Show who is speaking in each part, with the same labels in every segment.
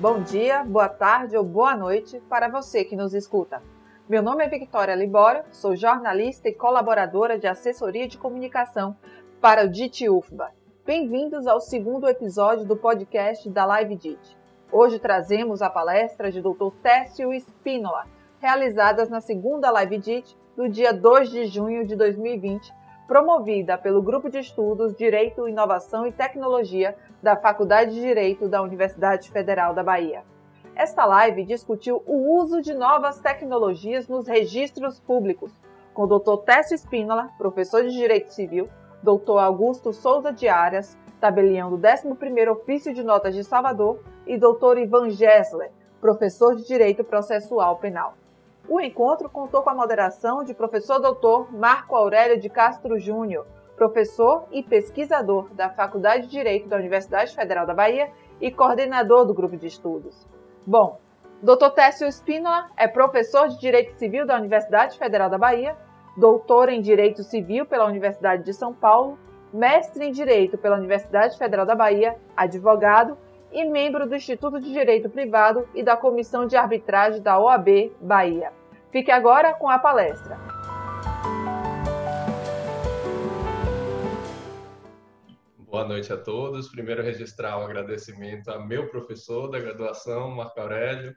Speaker 1: Bom dia, boa tarde ou boa noite para você que nos escuta. Meu nome é Victoria Libório, sou jornalista e colaboradora de assessoria de comunicação para o DIT UFBA. Bem-vindos ao segundo episódio do podcast da Live DIT. Hoje trazemos a palestra de Dr. Técio Spínola, realizadas na segunda Live DIT do dia 2 de junho de 2020, promovida pelo Grupo de Estudos Direito, Inovação e Tecnologia da Faculdade de Direito da Universidade Federal da Bahia. Esta live discutiu o uso de novas tecnologias nos registros públicos, com o Dr. Técio Spínola, professor de Direito Civil, Dr. Augusto Souza de Arias, tabelião do 11º Ofício de Notas de Salvador, e Dr. Ivan Gessler, professor de Direito Processual Penal. O encontro contou com a moderação de professor doutor Marco Aurélio de Castro Júnior, professor e pesquisador da Faculdade de Direito da Universidade Federal da Bahia e coordenador do grupo de estudos. Bom, Dr. Técio Espínola é professor de Direito Civil da Universidade Federal da Bahia, doutor em Direito Civil pela Universidade de São Paulo, mestre em Direito pela Universidade Federal da Bahia, advogado e membro do Instituto de Direito Privado e da Comissão de Arbitragem da OAB Bahia. Fique agora com a palestra.
Speaker 2: Boa noite a todos. Primeiro, registrar um agradecimento a meu professor da graduação, Marco Aurélio,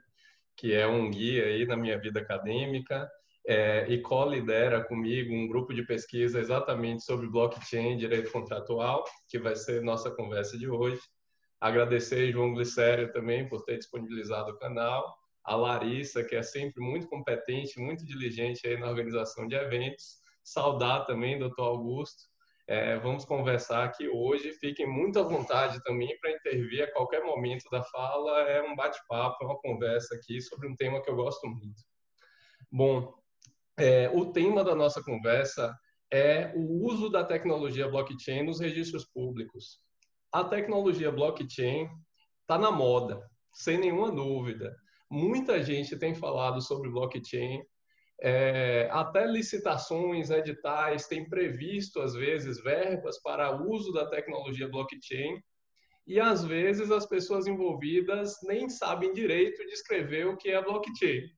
Speaker 2: que é um guia aí na minha vida acadêmica é, e co-lidera comigo um grupo de pesquisa exatamente sobre blockchain, direito contratual, que vai ser nossa conversa de hoje. Agradecer João Glicério também por ter disponibilizado o canal, a Larissa, que é sempre muito competente, muito diligente aí na organização de eventos, saudar também Dr. Augusto, é, vamos conversar aqui hoje. Fiquem muito à vontade também para intervir a qualquer momento da fala. É um bate-papo, é uma conversa aqui sobre um tema que eu gosto muito. Bom, é, o tema da nossa conversa é o uso da tecnologia blockchain nos registros públicos. A tecnologia blockchain está na moda, sem nenhuma dúvida. Muita gente tem falado sobre blockchain, é, até licitações, editais têm previsto, às vezes, verbas para uso da tecnologia blockchain, e às vezes as pessoas envolvidas nem sabem direito descrever o que é blockchain.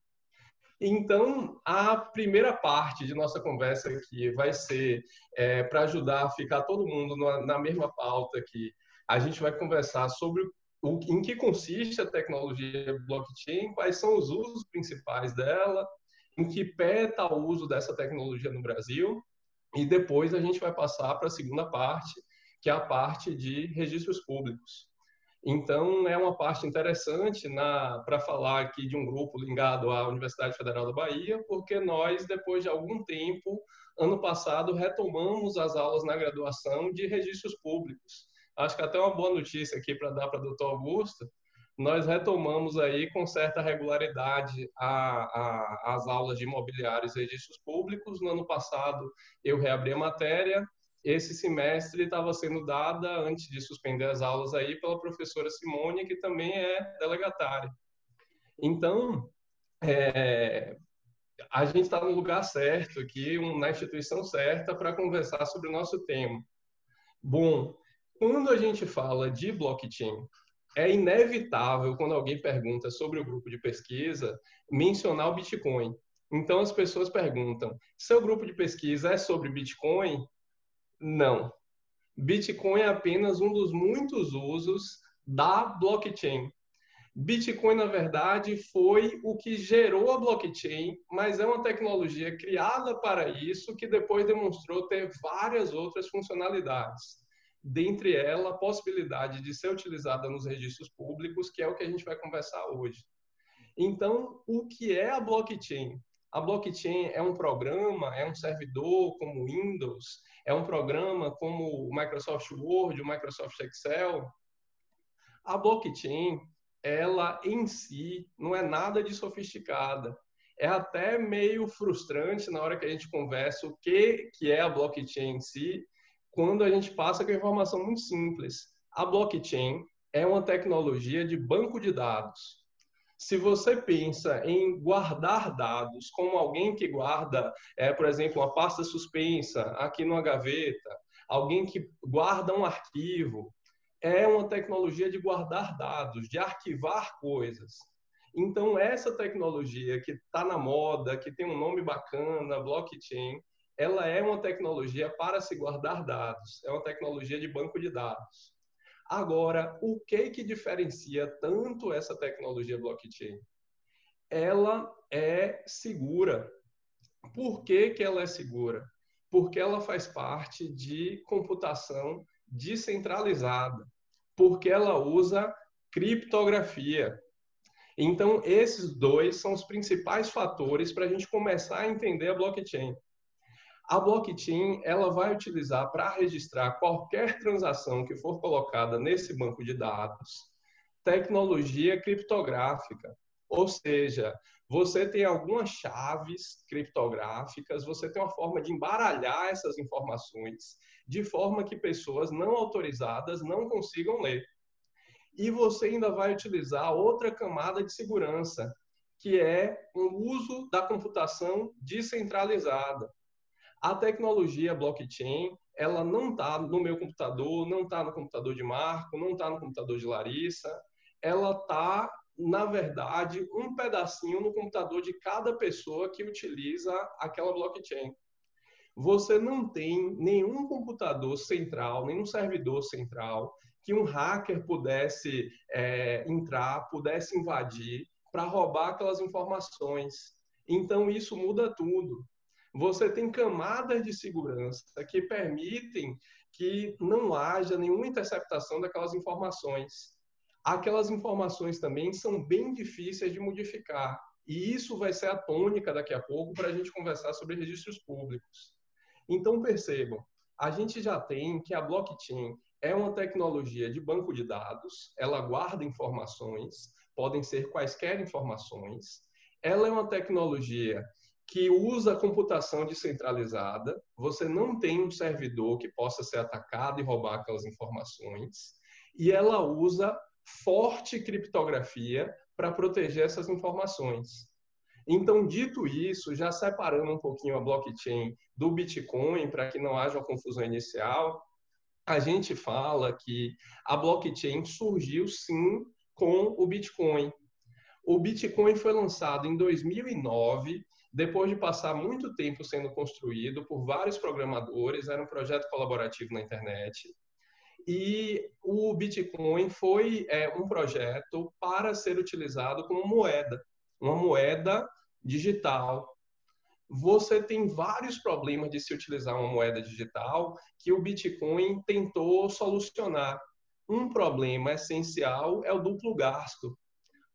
Speaker 2: Então, a primeira parte de nossa conversa aqui vai ser é, para ajudar a ficar todo mundo na, na mesma pauta aqui. A gente vai conversar sobre o, em que consiste a tecnologia blockchain, quais são os usos principais dela, em que pé está o uso dessa tecnologia no Brasil, e depois a gente vai passar para a segunda parte, que é a parte de registros públicos. Então, é uma parte interessante para falar aqui de um grupo ligado à Universidade Federal da Bahia, porque nós, depois de algum tempo, ano passado, retomamos as aulas na graduação de registros públicos. Acho que até uma boa notícia aqui para dar para o doutor Augusto, nós retomamos aí com certa regularidade a, a, as aulas de imobiliários e registros públicos. No ano passado, eu reabri a matéria. Esse semestre estava sendo dada, antes de suspender as aulas aí, pela professora Simone, que também é delegatária. Então, é, a gente está no lugar certo aqui, na instituição certa, para conversar sobre o nosso tema. Bom, quando a gente fala de blockchain, é inevitável, quando alguém pergunta sobre o grupo de pesquisa, mencionar o Bitcoin. Então, as pessoas perguntam: seu grupo de pesquisa é sobre Bitcoin? Não. Bitcoin é apenas um dos muitos usos da blockchain. Bitcoin, na verdade, foi o que gerou a blockchain, mas é uma tecnologia criada para isso que depois demonstrou ter várias outras funcionalidades dentre ela a possibilidade de ser utilizada nos registros públicos, que é o que a gente vai conversar hoje. Então, o que é a blockchain? A blockchain é um programa, é um servidor como Windows, é um programa como o Microsoft Word, o Microsoft Excel. A blockchain, ela em si não é nada de sofisticada. É até meio frustrante na hora que a gente conversa o que, que é a blockchain em si, quando a gente passa com a informação muito simples. A blockchain é uma tecnologia de banco de dados. Se você pensa em guardar dados como alguém que guarda, é, por exemplo, uma pasta suspensa aqui numa gaveta, alguém que guarda um arquivo, é uma tecnologia de guardar dados, de arquivar coisas. Então, essa tecnologia que está na moda, que tem um nome bacana, blockchain, ela é uma tecnologia para se guardar dados, é uma tecnologia de banco de dados. Agora, o que que diferencia tanto essa tecnologia blockchain? Ela é segura. Por que, que ela é segura? Porque ela faz parte de computação descentralizada, porque ela usa criptografia. Então, esses dois são os principais fatores para a gente começar a entender a blockchain. A blockchain ela vai utilizar para registrar qualquer transação que for colocada nesse banco de dados tecnologia criptográfica. Ou seja, você tem algumas chaves criptográficas, você tem uma forma de embaralhar essas informações de forma que pessoas não autorizadas não consigam ler. E você ainda vai utilizar outra camada de segurança, que é o uso da computação descentralizada. A tecnologia blockchain, ela não está no meu computador, não está no computador de Marco, não está no computador de Larissa, ela está, na verdade, um pedacinho no computador de cada pessoa que utiliza aquela blockchain. Você não tem nenhum computador central, nenhum servidor central que um hacker pudesse é, entrar, pudesse invadir para roubar aquelas informações. Então, isso muda tudo você tem camadas de segurança que permitem que não haja nenhuma interceptação daquelas informações. Aquelas informações também são bem difíceis de modificar. E isso vai ser a tônica daqui a pouco para a gente conversar sobre registros públicos. Então, percebam, a gente já tem que a blockchain é uma tecnologia de banco de dados, ela guarda informações, podem ser quaisquer informações. Ela é uma tecnologia que usa computação descentralizada, você não tem um servidor que possa ser atacado e roubar aquelas informações, e ela usa forte criptografia para proteger essas informações. Então, dito isso, já separando um pouquinho a blockchain do Bitcoin, para que não haja uma confusão inicial, a gente fala que a blockchain surgiu sim com o Bitcoin. O Bitcoin foi lançado em 2009 depois de passar muito tempo sendo construído por vários programadores, era um projeto colaborativo na internet. E o Bitcoin foi é, um projeto para ser utilizado como moeda, uma moeda digital. Você tem vários problemas de se utilizar uma moeda digital que o Bitcoin tentou solucionar. Um problema essencial é o duplo gasto.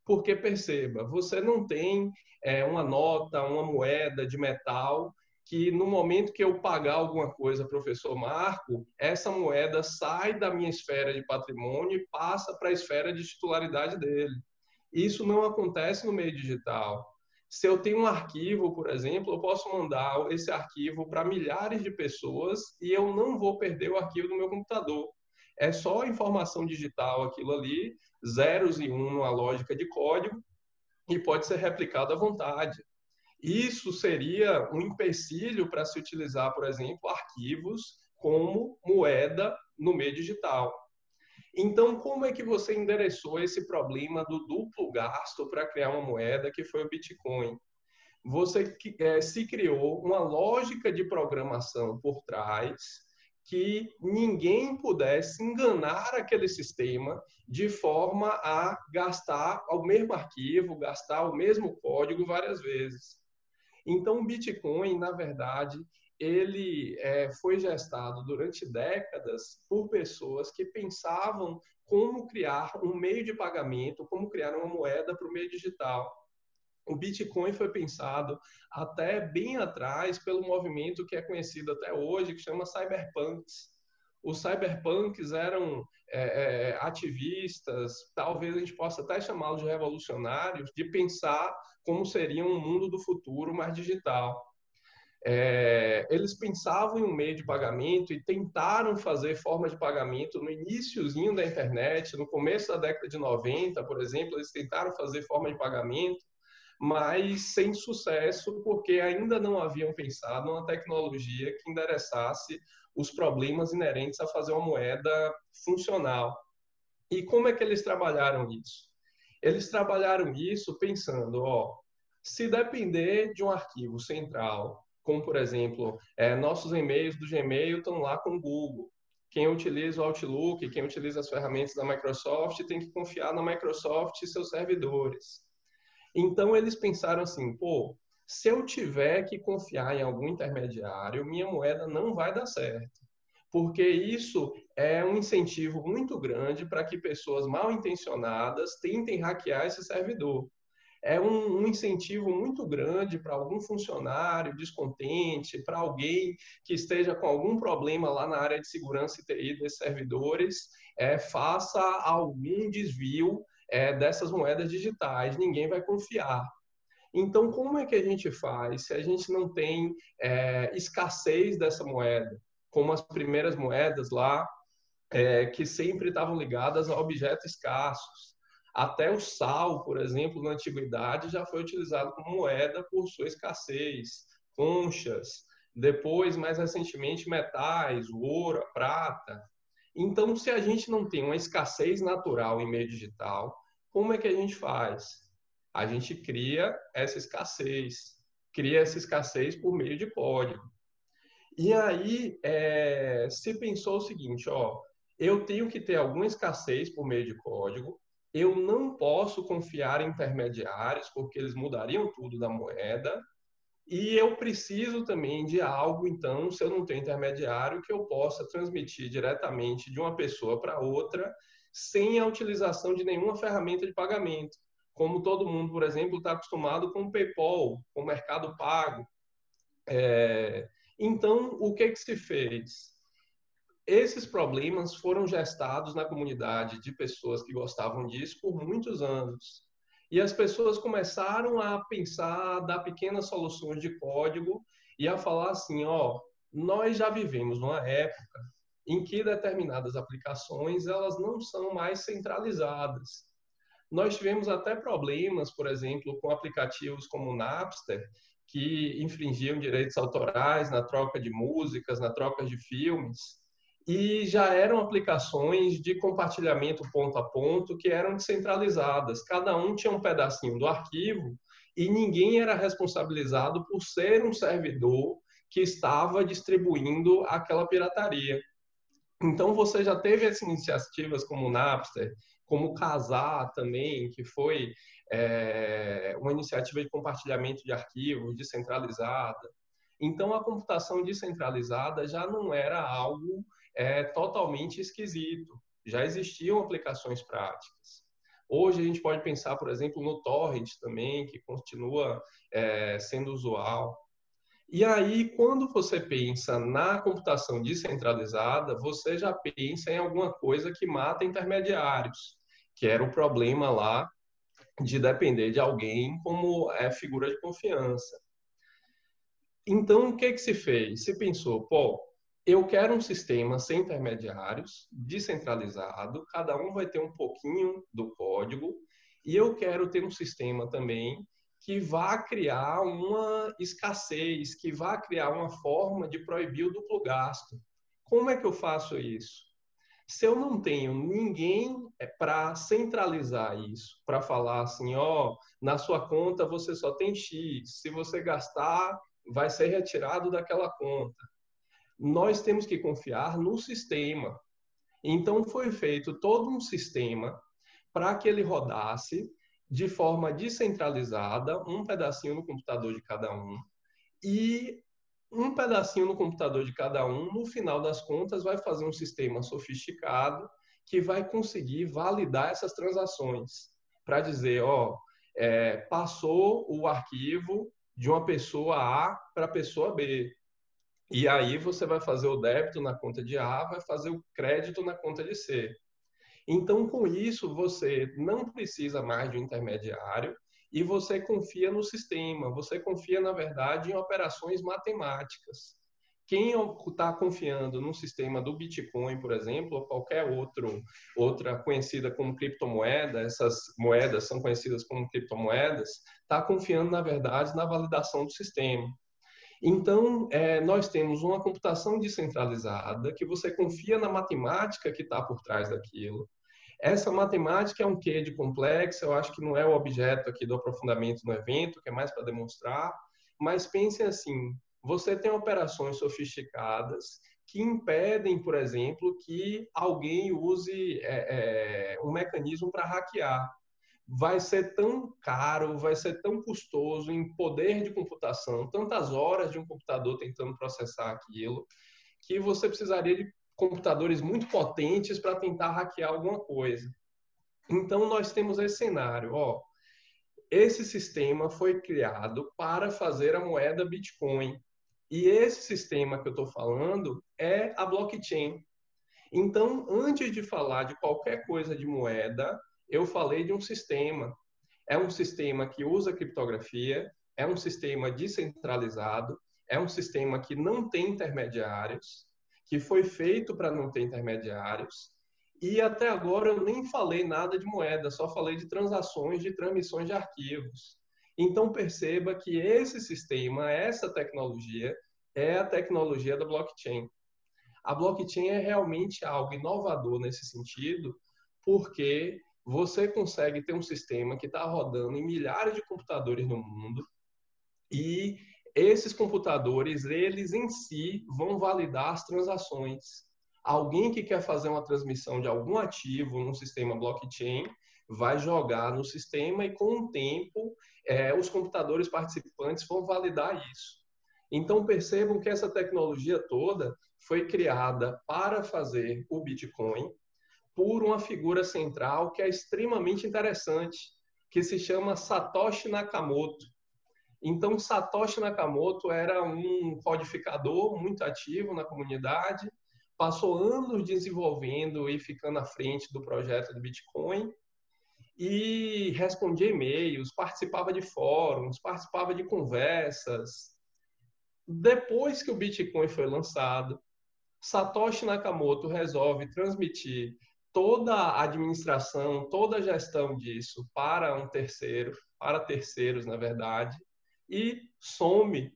Speaker 2: Porque perceba, você não tem é, uma nota, uma moeda de metal que no momento que eu pagar alguma coisa, professor Marco, essa moeda sai da minha esfera de patrimônio e passa para a esfera de titularidade dele. Isso não acontece no meio digital. Se eu tenho um arquivo, por exemplo, eu posso mandar esse arquivo para milhares de pessoas e eu não vou perder o arquivo do meu computador. É só informação digital aquilo ali, zeros e um numa lógica de código, e pode ser replicado à vontade. Isso seria um empecilho para se utilizar, por exemplo, arquivos como moeda no meio digital. Então, como é que você endereçou esse problema do duplo gasto para criar uma moeda que foi o Bitcoin? Você é, se criou uma lógica de programação por trás que ninguém pudesse enganar aquele sistema de forma a gastar o mesmo arquivo, gastar o mesmo código várias vezes. Então, o Bitcoin, na verdade, ele é, foi gestado durante décadas por pessoas que pensavam como criar um meio de pagamento, como criar uma moeda para o meio digital o Bitcoin foi pensado até bem atrás pelo movimento que é conhecido até hoje, que chama Cyberpunks. Os cyberpunks eram é, é, ativistas, talvez a gente possa até chamá-los de revolucionários, de pensar como seria um mundo do futuro mais digital. É, eles pensavam em um meio de pagamento e tentaram fazer forma de pagamento no iníciozinho da internet, no começo da década de 90, por exemplo, eles tentaram fazer forma de pagamento mas sem sucesso, porque ainda não haviam pensado numa tecnologia que endereçasse os problemas inerentes a fazer uma moeda funcional. E como é que eles trabalharam isso? Eles trabalharam isso pensando, ó, se depender de um arquivo central, como por exemplo, é, nossos e-mails do Gmail estão lá com o Google. Quem utiliza o Outlook, quem utiliza as ferramentas da Microsoft, tem que confiar na Microsoft e seus servidores. Então eles pensaram assim, pô, se eu tiver que confiar em algum intermediário, minha moeda não vai dar certo. Porque isso é um incentivo muito grande para que pessoas mal intencionadas tentem hackear esse servidor. É um, um incentivo muito grande para algum funcionário descontente, para alguém que esteja com algum problema lá na área de segurança e TI desses servidores, é, faça algum desvio é, dessas moedas digitais. Ninguém vai confiar. Então, como é que a gente faz se a gente não tem é, escassez dessa moeda? Como as primeiras moedas lá, é, que sempre estavam ligadas a objetos escassos. Até o sal, por exemplo, na antiguidade, já foi utilizado como moeda por sua escassez. Conchas, depois, mais recentemente, metais, ouro, prata. Então, se a gente não tem uma escassez natural em meio digital, como é que a gente faz? a gente cria essa escassez, cria essa escassez por meio de código. E aí é, se pensou o seguinte, ó, eu tenho que ter alguma escassez por meio de código, eu não posso confiar em intermediários, porque eles mudariam tudo da moeda, e eu preciso também de algo, então, se eu não tenho intermediário, que eu possa transmitir diretamente de uma pessoa para outra, sem a utilização de nenhuma ferramenta de pagamento como todo mundo, por exemplo, está acostumado com o PayPal, com o Mercado Pago. É, então, o que, que se fez? Esses problemas foram gestados na comunidade de pessoas que gostavam disso por muitos anos. E as pessoas começaram a pensar, a dar pequenas soluções de código e a falar assim, ó, nós já vivemos numa época em que determinadas aplicações elas não são mais centralizadas. Nós tivemos até problemas, por exemplo, com aplicativos como o Napster, que infringiam direitos autorais na troca de músicas, na troca de filmes, e já eram aplicações de compartilhamento ponto a ponto que eram descentralizadas. Cada um tinha um pedacinho do arquivo e ninguém era responsabilizado por ser um servidor que estava distribuindo aquela pirataria. Então você já teve essas iniciativas como o Napster, como Casar também, que foi é, uma iniciativa de compartilhamento de arquivos descentralizada. Então, a computação descentralizada já não era algo é, totalmente esquisito. Já existiam aplicações práticas. Hoje a gente pode pensar, por exemplo, no torrent também, que continua é, sendo usual. E aí, quando você pensa na computação descentralizada, você já pensa em alguma coisa que mata intermediários que era o problema lá de depender de alguém como é figura de confiança. Então, o que, que se fez? Se pensou, pô, eu quero um sistema sem intermediários, descentralizado, cada um vai ter um pouquinho do código, e eu quero ter um sistema também que vá criar uma escassez, que vá criar uma forma de proibir o duplo gasto. Como é que eu faço isso? Se eu não tenho ninguém é, para centralizar isso, para falar assim, ó, na sua conta você só tem X, se você gastar, vai ser retirado daquela conta. Nós temos que confiar no sistema. Então foi feito todo um sistema para que ele rodasse de forma descentralizada, um pedacinho no computador de cada um, e um pedacinho no computador de cada um, no final das contas, vai fazer um sistema sofisticado que vai conseguir validar essas transações para dizer, ó, é, passou o arquivo de uma pessoa A para a pessoa B. E aí você vai fazer o débito na conta de A, vai fazer o crédito na conta de C. Então, com isso, você não precisa mais de um intermediário, e você confia no sistema, você confia, na verdade, em operações matemáticas. Quem está confiando no sistema do Bitcoin, por exemplo, ou qualquer outro, outra conhecida como criptomoeda, essas moedas são conhecidas como criptomoedas, está confiando, na verdade, na validação do sistema. Então, é, nós temos uma computação descentralizada que você confia na matemática que está por trás daquilo. Essa matemática é um quê de complexo, eu acho que não é o objeto aqui do aprofundamento no evento, que é mais para demonstrar, mas pense assim, você tem operações sofisticadas que impedem, por exemplo, que alguém use é, é, um mecanismo para hackear. Vai ser tão caro, vai ser tão custoso em poder de computação, tantas horas de um computador tentando processar aquilo, que você precisaria de computadores muito potentes para tentar hackear alguma coisa. Então, nós temos esse cenário. Ó, esse sistema foi criado para fazer a moeda Bitcoin. E esse sistema que eu estou falando é a blockchain. Então, antes de falar de qualquer coisa de moeda, eu falei de um sistema. É um sistema que usa criptografia, é um sistema descentralizado, é um sistema que não tem intermediários, que foi feito para não ter intermediários. E até agora eu nem falei nada de moeda, só falei de transações, de transmissões de arquivos. Então perceba que esse sistema, essa tecnologia, é a tecnologia da blockchain. A blockchain é realmente algo inovador nesse sentido, porque você consegue ter um sistema que está rodando em milhares de computadores no mundo e esses computadores, eles em si vão validar as transações. Alguém que quer fazer uma transmissão de algum ativo num sistema blockchain vai jogar no sistema e, com o tempo, é, os computadores participantes vão validar isso. Então, percebam que essa tecnologia toda foi criada para fazer o Bitcoin por uma figura central que é extremamente interessante, que se chama Satoshi Nakamoto. Então, Satoshi Nakamoto era um codificador muito ativo na comunidade, passou anos desenvolvendo e ficando à frente do projeto do Bitcoin e respondia e-mails, participava de fóruns, participava de conversas. Depois que o Bitcoin foi lançado, Satoshi Nakamoto resolve transmitir toda a administração, toda a gestão disso para um terceiro, para terceiros, na verdade, e some.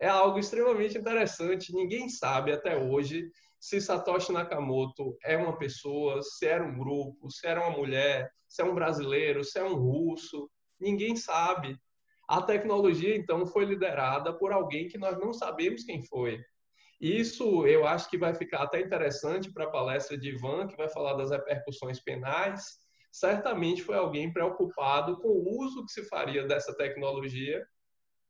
Speaker 2: É algo extremamente interessante. Ninguém sabe até hoje se Satoshi Nakamoto é uma pessoa, se era um grupo, se era uma mulher, se é um brasileiro, se é um russo, ninguém sabe. A tecnologia, então, foi liderada por alguém que nós não sabemos quem foi. Isso eu acho que vai ficar até interessante para a palestra de Ivan, que vai falar das repercussões penais. Certamente foi alguém preocupado com o uso que se faria dessa tecnologia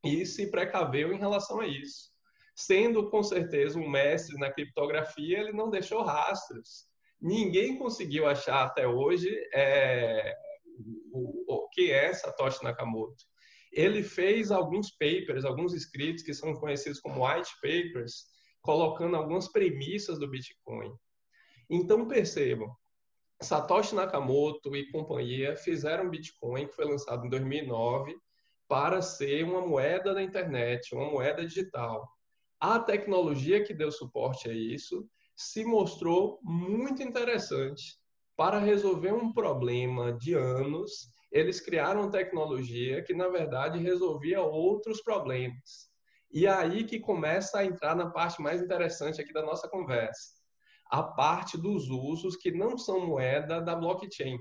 Speaker 2: e se precaveu em relação a isso sendo com certeza um mestre na criptografia, ele não deixou rastros. Ninguém conseguiu achar até hoje é, o, o, que é Satoshi Nakamoto. Ele fez alguns papers, alguns escritos que são conhecidos como white papers, colocando algumas premissas do Bitcoin. Então percebam, Satoshi Nakamoto e companhia fizeram Bitcoin, que foi lançado em 2009, para ser uma moeda da internet, uma moeda digital. A tecnologia que deu suporte a isso se mostrou muito interessante. Para resolver um problema de anos, eles criaram tecnologia que, na verdade, resolvia outros problemas. E é aí que começa a entrar na parte mais interessante aqui da nossa conversa. A parte dos usos que não são moeda da blockchain.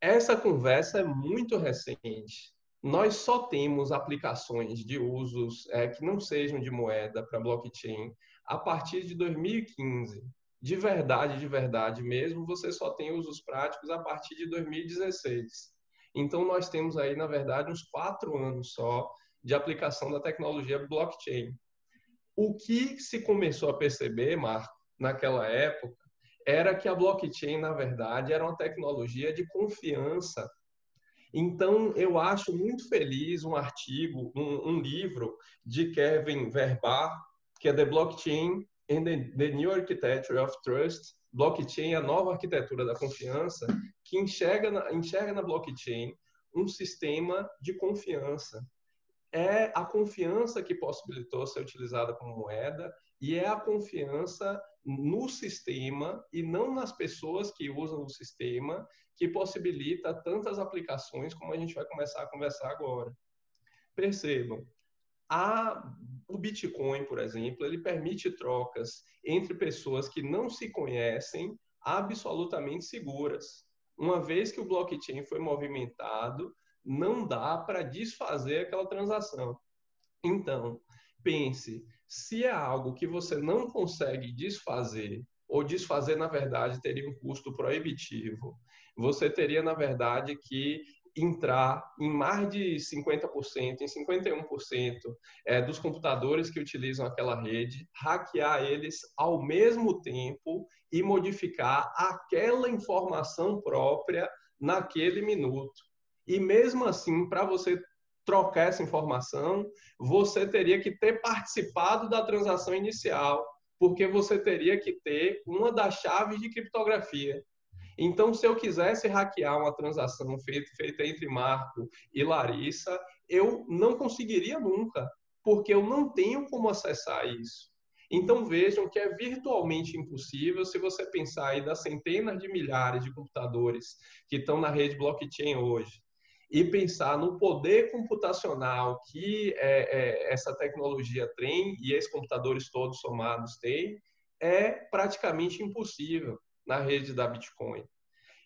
Speaker 2: Essa conversa é muito recente nós só temos aplicações de usos é, que não sejam de moeda para blockchain a partir de 2015. De verdade, de verdade mesmo, você só tem usos práticos a partir de 2016. Então, nós temos aí, na verdade, uns quatro anos só de aplicação da tecnologia blockchain. O que se começou a perceber, Marco, naquela época, era que a blockchain, na verdade, era uma tecnologia de confiança então, eu acho muito feliz um artigo, um, um livro de Kevin Verbar, que é The Blockchain and the, New Architecture of Trust, Blockchain, a nova arquitetura da confiança, que enxerga na, enxerga na blockchain um sistema de confiança. É a confiança que possibilitou ser utilizada como moeda e é a confiança no sistema e não nas pessoas que usam o sistema que possibilita tantas aplicações como a gente vai começar a conversar agora. Percebam, a, o Bitcoin, por exemplo, ele permite trocas entre pessoas que não se conhecem absolutamente seguras. Uma vez que o blockchain foi movimentado, não dá para desfazer aquela transação. Então, pense, se é algo que você não consegue desfazer, ou desfazer, na verdade, teria um custo proibitivo, você teria, na verdade, que entrar em mais de 50%, em 51% é, dos computadores que utilizam aquela rede, hackear eles ao mesmo tempo e modificar aquela informação própria naquele minuto. E mesmo assim, para você trocar essa informação, você teria que ter participado da transação inicial, porque você teria que ter uma das chaves de criptografia. Então, se eu quisesse hackear uma transação feita, feita entre Marco e Larissa, eu não conseguiria nunca, porque eu não tenho como acessar isso. Então vejam que é virtualmente impossível se você pensar aí das centenas de milhares de computadores que estão na rede blockchain hoje e pensar no poder computacional que é, é, essa tecnologia tem e esses computadores todos somados têm, é praticamente impossível na rede da Bitcoin.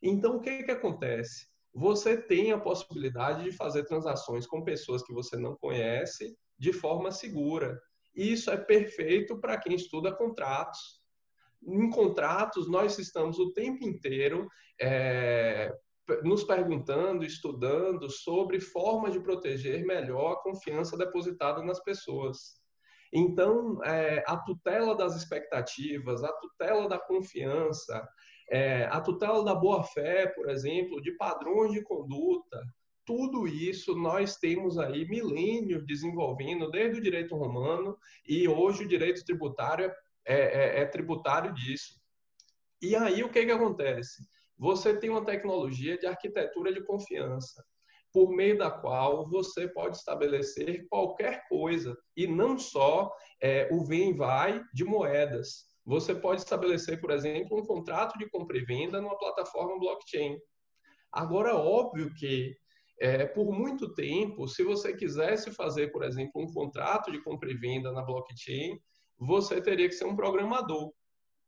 Speaker 2: Então, o que, que acontece? Você tem a possibilidade de fazer transações com pessoas que você não conhece de forma segura. E isso é perfeito para quem estuda contratos. Em contratos, nós estamos o tempo inteiro é, nos perguntando, estudando sobre formas de proteger melhor a confiança depositada nas pessoas. Então, é, a tutela das expectativas, a tutela da confiança, é, a tutela da boa-fé, por exemplo, de padrões de conduta, tudo isso nós temos aí milênios desenvolvendo desde o direito romano e hoje o direito tributário é, é, é tributário disso. E aí o que, que acontece? Você tem uma tecnologia de arquitetura de confiança por meio da qual você pode estabelecer qualquer coisa e não só é, o vem e vai de moedas. Você pode estabelecer, por exemplo, um contrato de compra e venda numa plataforma blockchain. Agora, óbvio que é, por muito tempo, se você quisesse fazer, por exemplo, um contrato de compra e venda na blockchain, você teria que ser um programador.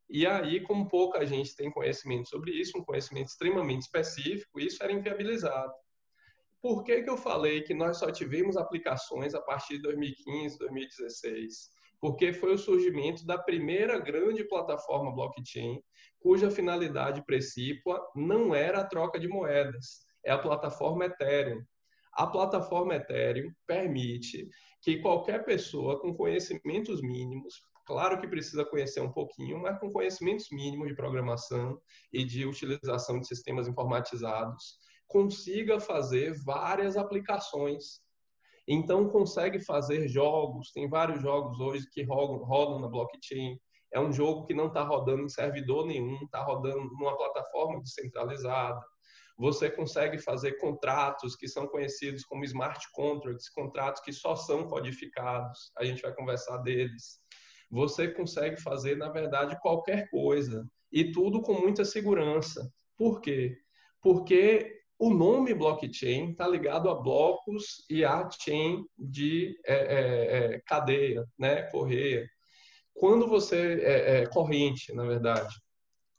Speaker 2: E aí, como pouca gente tem conhecimento sobre isso, um conhecimento extremamente específico, isso era inviabilizado. Por que, que eu falei que nós só tivemos aplicações a partir de 2015, 2016? Porque foi o surgimento da primeira grande plataforma blockchain, cuja finalidade precípua não era a troca de moedas, é a plataforma Ethereum. A plataforma Ethereum permite que qualquer pessoa com conhecimentos mínimos, claro que precisa conhecer um pouquinho, mas com conhecimentos mínimos de programação e de utilização de sistemas informatizados, consiga fazer várias aplicações. Então, consegue fazer jogos, tem vários jogos hoje que rodam, rodam na blockchain. É um jogo que não está rodando em servidor nenhum, está rodando numa plataforma descentralizada. Você consegue fazer contratos que são conhecidos como smart contracts, contratos que só são codificados. A gente vai conversar deles. Você consegue fazer, na verdade, qualquer coisa e tudo com muita segurança. Por quê? Porque o nome blockchain está ligado a blocos e a chain de é, é, é, cadeia, né, correia. Quando você é, é, corrente, na verdade.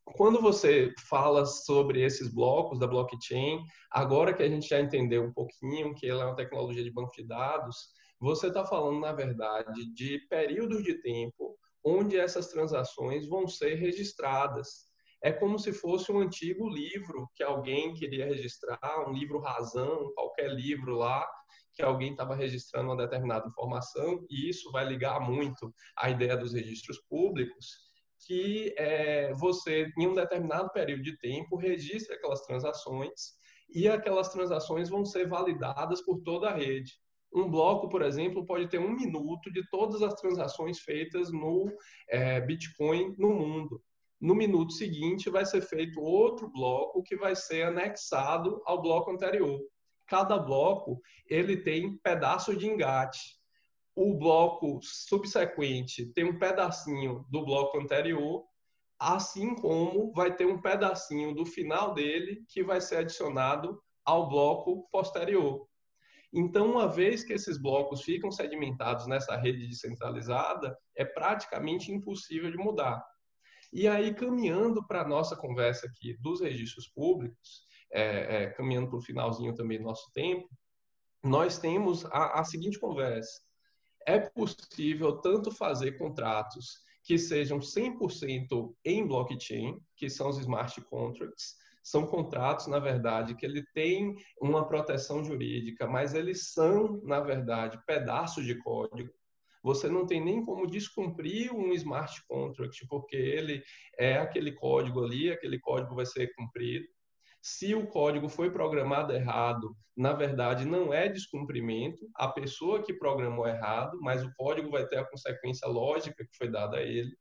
Speaker 2: Quando você fala sobre esses blocos da blockchain, agora que a gente já entendeu um pouquinho que ela é uma tecnologia de banco de dados, você está falando, na verdade, de períodos de tempo onde essas transações vão ser registradas é como se fosse um antigo livro que alguém queria registrar, um livro razão, qualquer livro lá, que alguém estava registrando uma determinada informação, e isso vai ligar muito à ideia dos registros públicos, que é, você, em um determinado período de tempo, registra aquelas transações e aquelas transações vão ser validadas por toda a rede. Um bloco, por exemplo, pode ter um minuto de todas as transações feitas no é, Bitcoin no mundo no minuto seguinte vai ser feito outro bloco que vai ser anexado ao bloco anterior. Cada bloco ele tem pedaço de engate. O bloco subsequente tem um pedacinho do bloco anterior, assim como vai ter um pedacinho do final dele que vai ser adicionado ao bloco posterior. Então, uma vez que esses blocos ficam sedimentados nessa rede descentralizada, é praticamente impossível de mudar. E aí, caminhando para a nossa conversa aqui dos registros públicos, é, é, caminhando para o finalzinho também do nosso tempo, nós temos a, a seguinte conversa. É possível tanto fazer contratos que sejam 100% em blockchain, que são os smart contracts, são contratos, na verdade, que ele tem uma proteção jurídica, mas eles são, na verdade, pedaços de código. Você não tem nem como descumprir um smart contract, porque ele é aquele código ali, aquele código vai ser cumprido. Se o código foi programado errado, na verdade não é descumprimento, a pessoa que programou errado, mas o código vai ter a consequência lógica que foi dada a ele.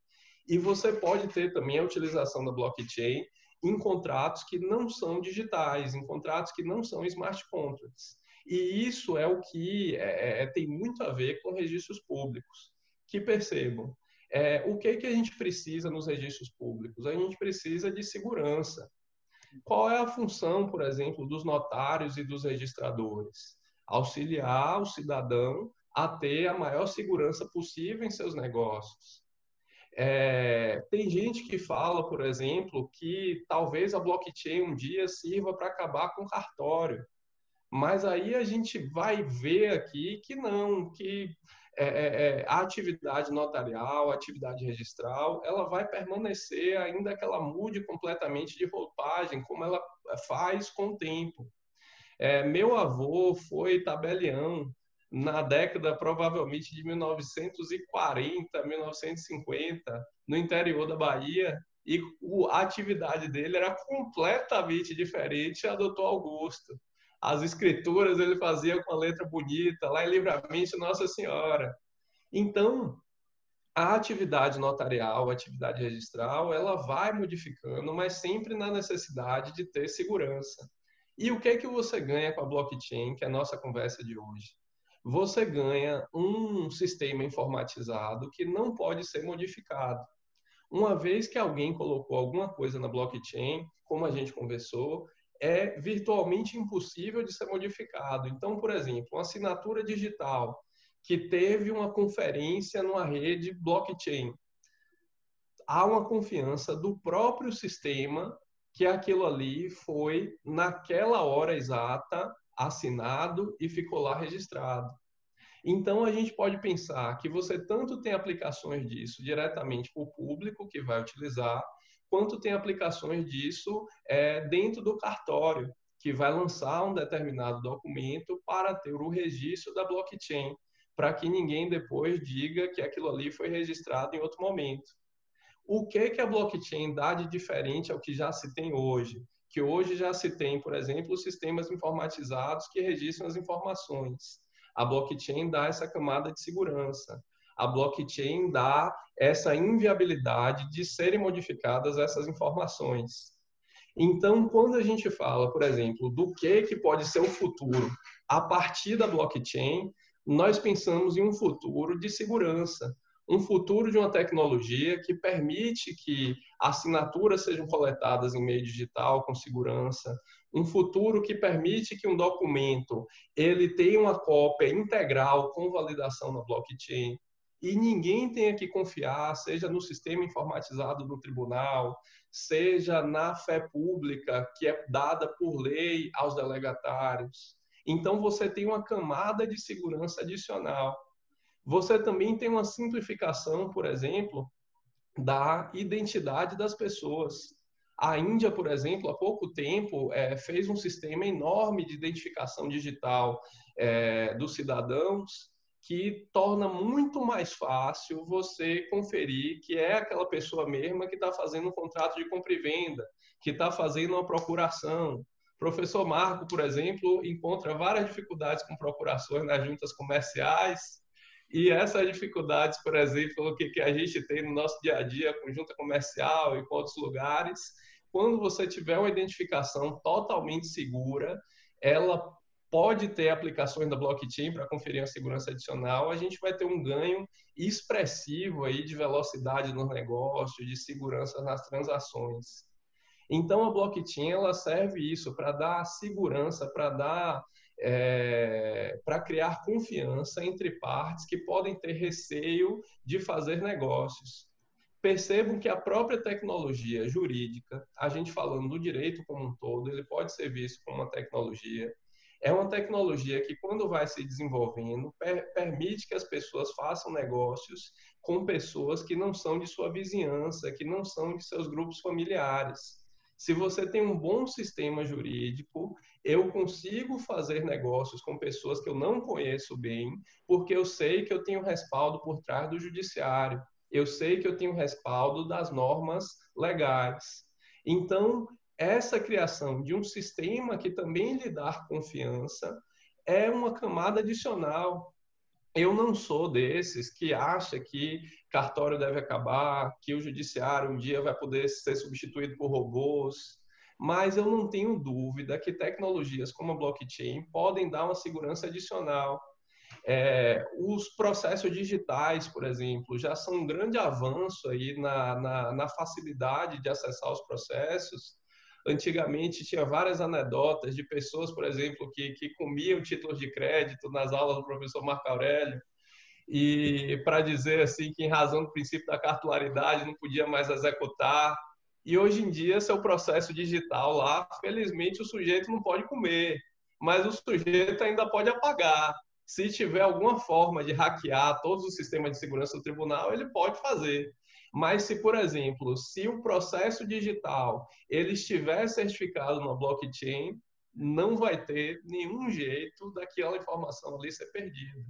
Speaker 2: E você pode ter também a utilização da blockchain em contratos que não são digitais, em contratos que não são smart contracts. E isso é o que é, é, é tem muito a ver com registros públicos. Que percebam, é, o que, que a gente precisa nos registros públicos? A gente precisa de segurança. Qual é a função, por exemplo, dos notários e dos registradores? Auxiliar o cidadão a ter a maior segurança possível em seus negócios. É, tem gente que fala, por exemplo, que talvez a blockchain um dia sirva para acabar com cartório. Mas aí a gente vai ver aqui que não, que é, é, é, a atividade notarial, a atividade registral, ela vai permanecer ainda que ela mude completamente de roupagem, como ela faz com o tempo. É, meu avô foi tabelião na década provavelmente de 1940, 1950, no interior da Bahia, e a atividade dele era completamente diferente da do Dr. Augusto as escrituras ele fazia com a letra bonita, lá em Livramento Nossa Senhora. Então, a atividade notarial, a atividade registral, ela vai modificando, mas sempre na necessidade de ter segurança. E o que é que você ganha com a blockchain, que é a nossa conversa de hoje? Você ganha um sistema informatizado que não pode ser modificado. Uma vez que alguém colocou alguma coisa na blockchain, como a gente conversou, é virtualmente impossível de ser modificado. Então, por exemplo, uma assinatura digital que teve uma conferência numa rede blockchain, há uma confiança do próprio sistema que aquilo ali foi naquela hora exata assinado e ficou lá registrado. Então a gente pode pensar que você tanto tem aplicações disso diretamente para o público que vai utilizar, quanto tem aplicações disso é, dentro do cartório, que vai lançar um determinado documento para ter o registro da blockchain, para que ninguém depois diga que aquilo ali foi registrado em outro momento. O que, que a blockchain dá de diferente ao que já se tem hoje? Que hoje já se tem, por exemplo, sistemas informatizados que registram as informações. A blockchain dá essa camada de segurança a blockchain dá essa inviabilidade de serem modificadas essas informações. Então, quando a gente fala, por exemplo, do que, que pode ser o futuro a partir da blockchain, nós pensamos em um futuro de segurança, um futuro de uma tecnologia que permite que assinaturas sejam coletadas em meio digital com segurança, um futuro que permite que um documento ele tenha uma cópia integral com validação na blockchain, e ninguém tenha que confiar, seja no sistema informatizado do tribunal, seja na fé pública que é dada por lei aos delegatários. Então você tem uma camada de segurança adicional. Você também tem uma simplificação, por exemplo, da identidade das pessoas. A Índia, por exemplo, há pouco tempo é, fez um sistema enorme de identificação digital é, dos cidadãos que torna muito mais fácil você conferir que é aquela pessoa mesma que está fazendo um contrato de compra e venda, que está fazendo uma procuração. O professor Marco, por exemplo, encontra várias dificuldades com procurações nas juntas comerciais, e essas dificuldades, por exemplo, que, que a gente tem no nosso dia a dia com junta comercial e com outros lugares, quando você tiver uma identificação totalmente segura, ela pode ter aplicações da blockchain para conferir uma segurança adicional, a gente vai ter um ganho expressivo aí de velocidade no negócio, de segurança nas transações. Então a blockchain ela serve isso para dar segurança, para dar é, para criar confiança entre partes que podem ter receio de fazer negócios. percebam que a própria tecnologia jurídica, a gente falando do direito como um todo, ele pode ser visto como uma tecnologia. É uma tecnologia que, quando vai se desenvolvendo, per permite que as pessoas façam negócios com pessoas que não são de sua vizinhança, que não são de seus grupos familiares. Se você tem um bom sistema jurídico, eu consigo fazer negócios com pessoas que eu não conheço bem, porque eu sei que eu tenho respaldo por trás do judiciário eu sei que eu tenho respaldo das normas legais. Então, essa criação de um sistema que também lhe dá confiança é uma camada adicional. Eu não sou desses que acha que cartório deve acabar, que o judiciário um dia vai poder ser substituído por robôs, mas eu não tenho dúvida que tecnologias como a blockchain podem dar uma segurança adicional é, os processos digitais, por exemplo, já são um grande avanço aí na, na, na facilidade de acessar os processos. Antigamente tinha várias anedotas de pessoas, por exemplo, que, que comiam títulos de crédito nas aulas do professor Marco Aurélio, e para dizer assim que em razão do princípio da cartularidade não podia mais executar. E hoje em dia, seu processo digital lá, felizmente o sujeito não pode comer, mas o sujeito ainda pode apagar se tiver alguma forma de hackear todos os sistemas de segurança do tribunal, ele pode fazer. Mas se, por exemplo, se o processo digital ele estiver certificado na blockchain, não vai ter nenhum jeito daquela informação ali ser perdida.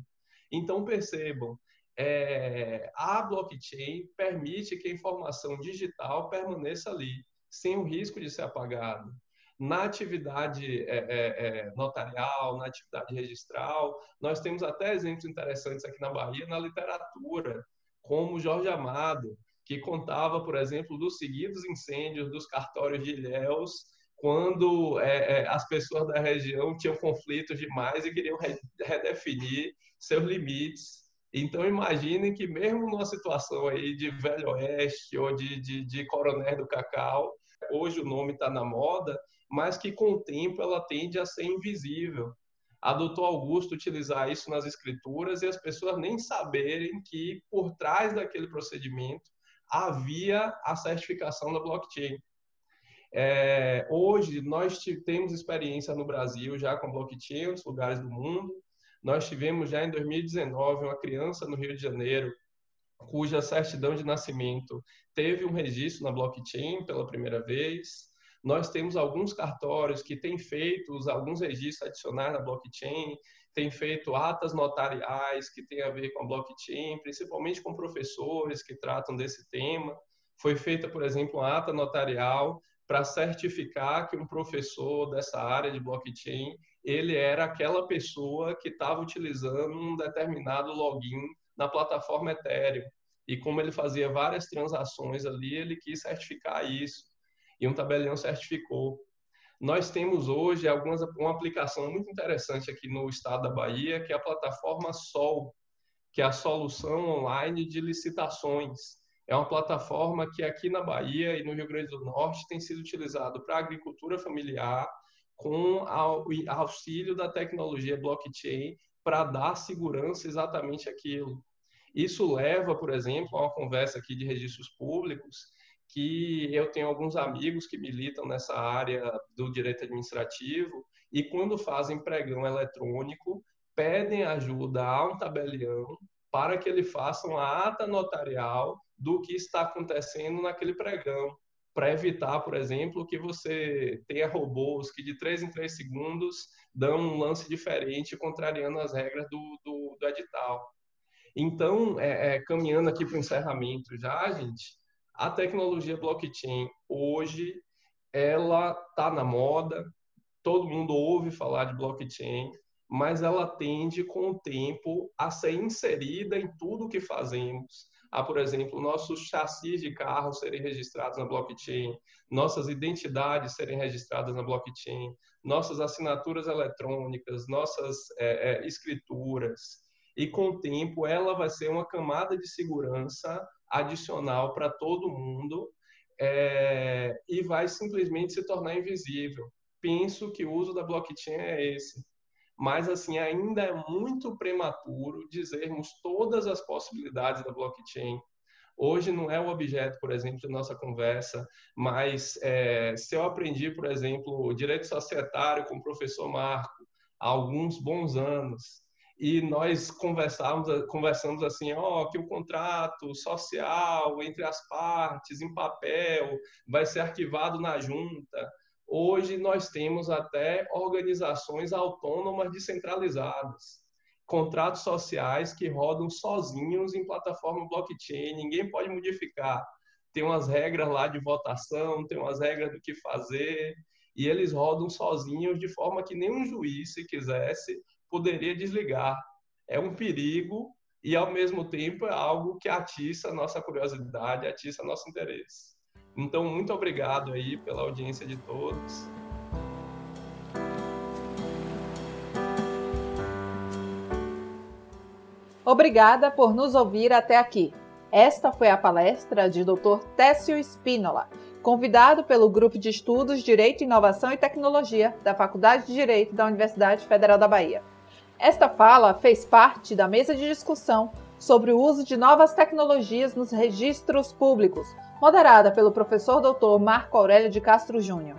Speaker 2: Então percebam, é, a blockchain permite que a informação digital permaneça ali, sem o risco de ser apagada na atividade é, é, é, notarial, na atividade registral. Nós temos até exemplos interessantes aqui na Bahia, na literatura, como Jorge Amado, que contava, por exemplo, dos seguidos incêndios dos cartórios de Ilhéus, quando é, é, as pessoas da região tinham conflitos demais e queriam redefinir seus limites. Então, imaginem que mesmo numa situação aí de Velho Oeste ou de, de, de Coronel do Cacau, hoje o nome está na moda, mas que com o tempo ela tende a ser invisível. A doutor Augusto utilizar isso nas escrituras e as pessoas nem saberem que por trás daquele procedimento havia a certificação da blockchain. É, hoje nós temos experiência no Brasil já com blockchain em outros lugares do mundo. Nós tivemos já em 2019 uma criança no Rio de Janeiro cuja certidão de nascimento teve um registro na blockchain pela primeira vez. Nós temos alguns cartórios que têm feito alguns registros adicionais na blockchain, têm feito atas notariais que têm a ver com a blockchain, principalmente com professores que tratam desse tema. Foi feita, por exemplo, uma ata notarial para certificar que um professor dessa área de blockchain ele era aquela pessoa que estava utilizando um determinado login na plataforma Ethereum. E como ele fazia várias transações ali, ele quis certificar isso e um tabelião certificou. Nós temos hoje algumas, uma aplicação muito interessante aqui no estado da Bahia, que é a plataforma Sol, que é a solução online de licitações. É uma plataforma que aqui na Bahia e no Rio Grande do Norte tem sido utilizado para agricultura familiar, com auxílio da tecnologia blockchain para dar segurança exatamente aquilo. Isso leva, por exemplo, a uma conversa aqui de registros públicos, que eu tenho alguns amigos que militam nessa área do direito administrativo e quando fazem pregão eletrônico, pedem ajuda a um tabelião para que ele faça uma ata notarial do que está acontecendo naquele pregão, para evitar, por exemplo, que você tenha robôs que de três em três segundos dão um lance diferente, contrariando as regras do, do, do edital. Então, é, é, caminhando aqui para o encerramento já, gente, a tecnologia blockchain hoje ela está na moda, todo mundo ouve falar de blockchain, mas ela tende com o tempo a ser inserida em tudo que fazemos. Há, por exemplo, nossos chassis de carro serem registrados na blockchain, nossas identidades serem registradas na blockchain, nossas assinaturas eletrônicas, nossas é, é, escrituras. E com o tempo, ela vai ser uma camada de segurança adicional para todo mundo é, e vai simplesmente se tornar invisível. Penso que o uso da blockchain é esse. Mas, assim, ainda é muito prematuro dizermos todas as possibilidades da blockchain. Hoje não é o objeto, por exemplo, de nossa conversa, mas é, se eu aprendi, por exemplo, direito societário com o professor Marco há alguns bons anos, e nós conversávamos, conversamos assim, ó, oh, que o contrato social entre as partes, em papel, vai ser arquivado na junta. Hoje nós temos até organizações autônomas descentralizadas, contratos sociais que rodam sozinhos em plataforma blockchain, ninguém pode modificar. Tem umas regras lá de votação, tem umas regras do que fazer, e eles rodam sozinhos de forma que nenhum juiz, se quisesse, poderia desligar. É um perigo e, ao mesmo tempo, é algo que atiça a nossa curiosidade, atiça nosso interesse. Então, muito obrigado aí pela audiência de todos.
Speaker 1: Obrigada por nos ouvir até aqui. Esta foi a palestra de Dr. Técio Spínola, convidado pelo Grupo de Estudos Direito, Inovação e Tecnologia da Faculdade de Direito da Universidade Federal da Bahia. Esta fala fez parte da mesa de discussão sobre o uso de novas tecnologias nos registros públicos, moderada pelo professor Dr. Marco Aurélio de Castro Júnior.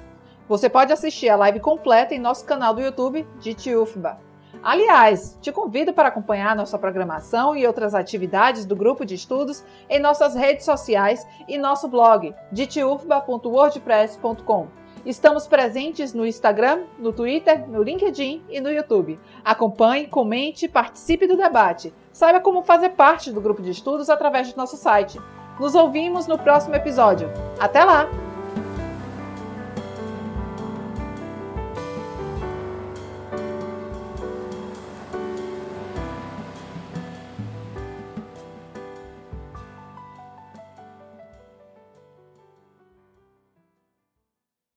Speaker 1: Você pode assistir a live completa em nosso canal do YouTube de TIUFBA. Aliás, te convido para acompanhar nossa programação e outras atividades do grupo de estudos em nossas redes sociais e nosso blog ditiufba.wordpress.com. Estamos presentes no Instagram, no Twitter, no LinkedIn e no YouTube. Acompanhe, comente, participe do debate. Saiba como fazer parte do grupo de estudos através do nosso site. Nos ouvimos no próximo episódio. Até lá!